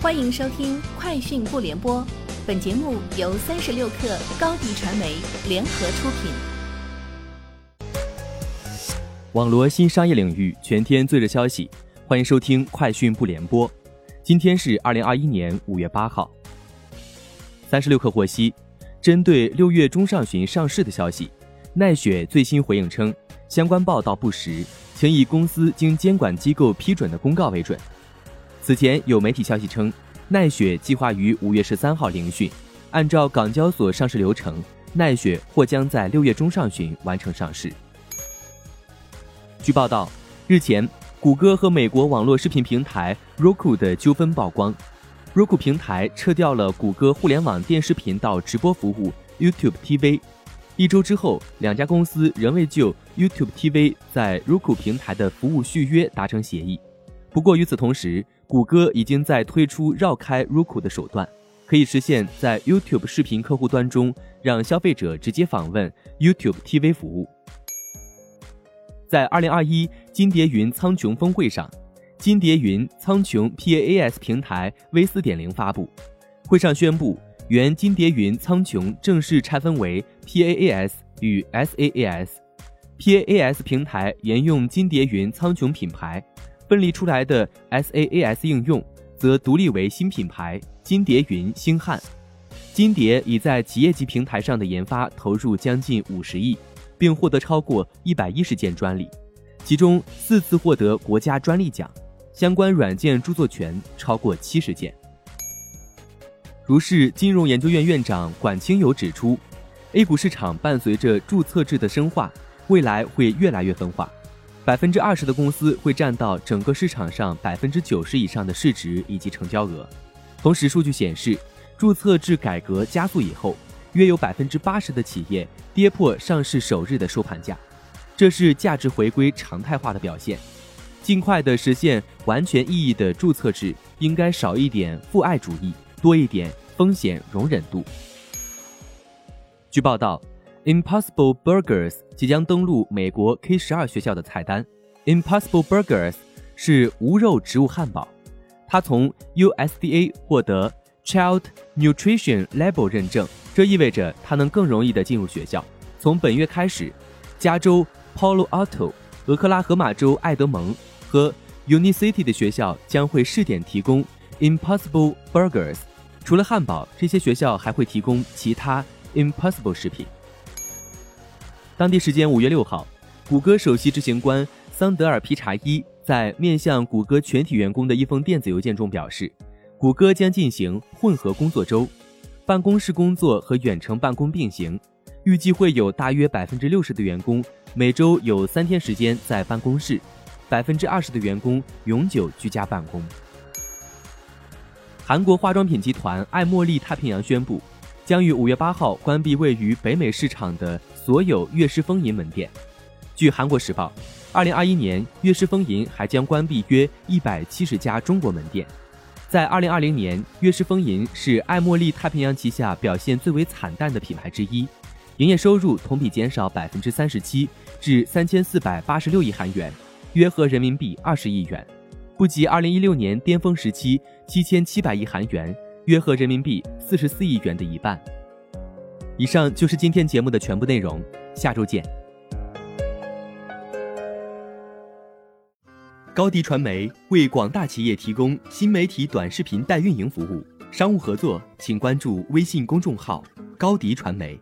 欢迎收听《快讯不联播》，本节目由三十六克高低传媒联合出品。网罗新商业领域全天最热消息，欢迎收听《快讯不联播》。今天是二零二一年五月八号。三十六克获悉，针对六月中上旬上市的消息，奈雪最新回应称，相关报道不实，请以公司经监管机构批准的公告为准。此前有媒体消息称，奈雪计划于五月十三号聆讯。按照港交所上市流程，奈雪或将在六月中上旬完成上市。据报道，日前，谷歌和美国网络视频平台 Roku 的纠纷曝光，Roku 平台撤掉了谷歌互联网电视频道直播服务 YouTube TV。一周之后，两家公司仍未就 YouTube TV 在 Roku 平台的服务续约达成协议。不过与此同时，谷歌已经在推出绕开 Roku 的手段，可以实现在 YouTube 视频客户端中让消费者直接访问 YouTube TV 服务。在2021金蝶云苍穹峰会上，金蝶云苍穹 PaaS 平台 V4.0 发布，会上宣布原金蝶云苍穹正式拆分为 PaaS 与 SaaS。PaaS 平台沿用金蝶云苍穹品牌。分离出来的 SaaS 应用则独立为新品牌金蝶云星汉。金蝶已在企业级平台上的研发投入将近五十亿，并获得超过一百一十件专利，其中四次获得国家专利奖，相关软件著作权超过七十件。如是金融研究院院长管清友指出，A 股市场伴随着注册制的深化，未来会越来越分化。百分之二十的公司会占到整个市场上百分之九十以上的市值以及成交额。同时，数据显示，注册制改革加速以后，约有百分之八十的企业跌破上市首日的收盘价，这是价值回归常态化的表现。尽快的实现完全意义的注册制，应该少一点父爱主义，多一点风险容忍度。据报道。Impossible Burgers 即将登陆美国 K 十二学校的菜单。Impossible Burgers 是无肉植物汉堡，它从 USDA 获得 Child Nutrition Label 认证，这意味着它能更容易地进入学校。从本月开始，加州 Palo Alto、俄克拉荷马州爱德蒙和 Unicity 的学校将会试点提供 Impossible Burgers。除了汉堡，这些学校还会提供其他 Impossible 食品。当地时间五月六号，谷歌首席执行官桑德尔皮查伊在面向谷歌全体员工的一封电子邮件中表示，谷歌将进行混合工作周，办公室工作和远程办公并行，预计会有大约百分之六十的员工每周有三天时间在办公室，百分之二十的员工永久居家办公。韩国化妆品集团爱茉莉太平洋宣布。将于五月八号关闭位于北美市场的所有悦诗风吟门店。据韩国时报，二零二一年悦诗风吟还将关闭约一百七十家中国门店。在二零二零年，悦诗风吟是爱茉莉太平洋旗下表现最为惨淡的品牌之一，营业收入同比减少百分之三十七，至三千四百八十六亿韩元，约合人民币二十亿元，不及二零一六年巅峰时期七千七百亿韩元。约合人民币四十四亿元的一半。以上就是今天节目的全部内容，下周见。高迪传媒为广大企业提供新媒体短视频代运营服务，商务合作请关注微信公众号高迪传媒。